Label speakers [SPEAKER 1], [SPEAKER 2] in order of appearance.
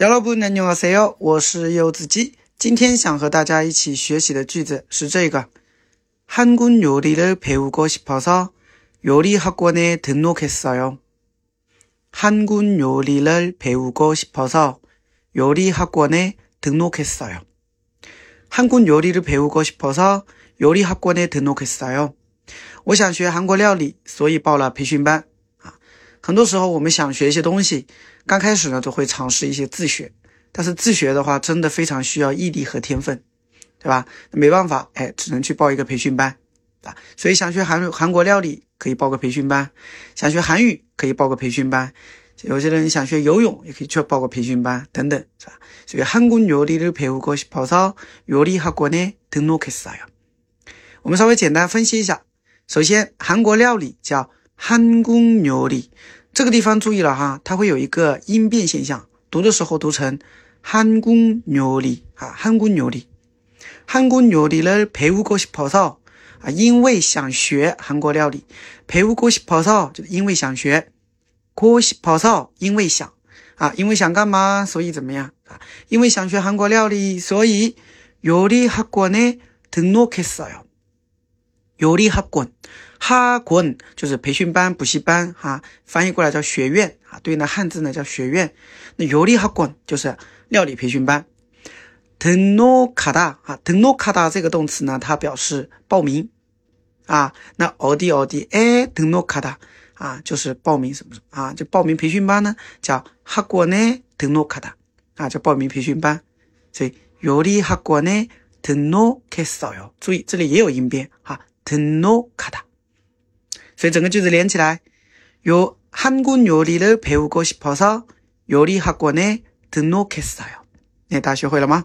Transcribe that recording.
[SPEAKER 1] 여러분 안녕하세요. 我是柚子鸡.今天想和大家一起学习的句子是这个. 한국 요리를 배우고 싶어서 요리 학원에 등록했어요. 한국 요리를 배우고 싶어서 요리 학원에 등록했어요. 한국 요리를 배우고 싶어서 요리 학원에 등록했어요. 我想学韩国料理，所以报了培训班。 很多时候，我们想学一些东西，刚开始呢，都会尝试一些自学。但是自学的话，真的非常需要毅力和天分，对吧？没办法，哎，只能去报一个培训班啊。所以想学韩韩国料理，可以报个培训班；想学韩语，可以报个培训班；有些人想学游泳，也可以去报个培训班，等等，是吧？所以韩国料理的배우고싶어서요리학원에등록했어 요。 我们稍微简单分析一下，首先，韩国料理叫。 韩国料理这个地方注意了哈，它会有一个音变现象，读的时候读成韩国料理啊，韩国料理，韩国料理를배우고싶어서啊，因为想学韩国料理，배우고싶어서就因为想学，고싶어서因为想啊，因为想干嘛，所以怎么样啊？因为想学韩国料理，所以요리학원에등록했어 요。 尤利哈滚，哈滚就是培训班、补习班哈、翻译过来叫学院啊，对应的汉字呢叫学院。那尤利哈滚就是料理培训班。腾诺卡达啊，腾诺卡达这个动词呢，它表示报名啊。那奥迪奥迪哎，腾诺卡达啊，就是报名什么什么啊，就报名培训班呢，叫哈国呢腾诺卡达啊，叫报名培训班。所以尤利哈国呢腾诺卡达哟，注意这里也有音变哈、 등록하 다。 所以整个句子连起来，요한국요리를배우고싶어서요리학원에등록했어 요。 那大家学会了吗？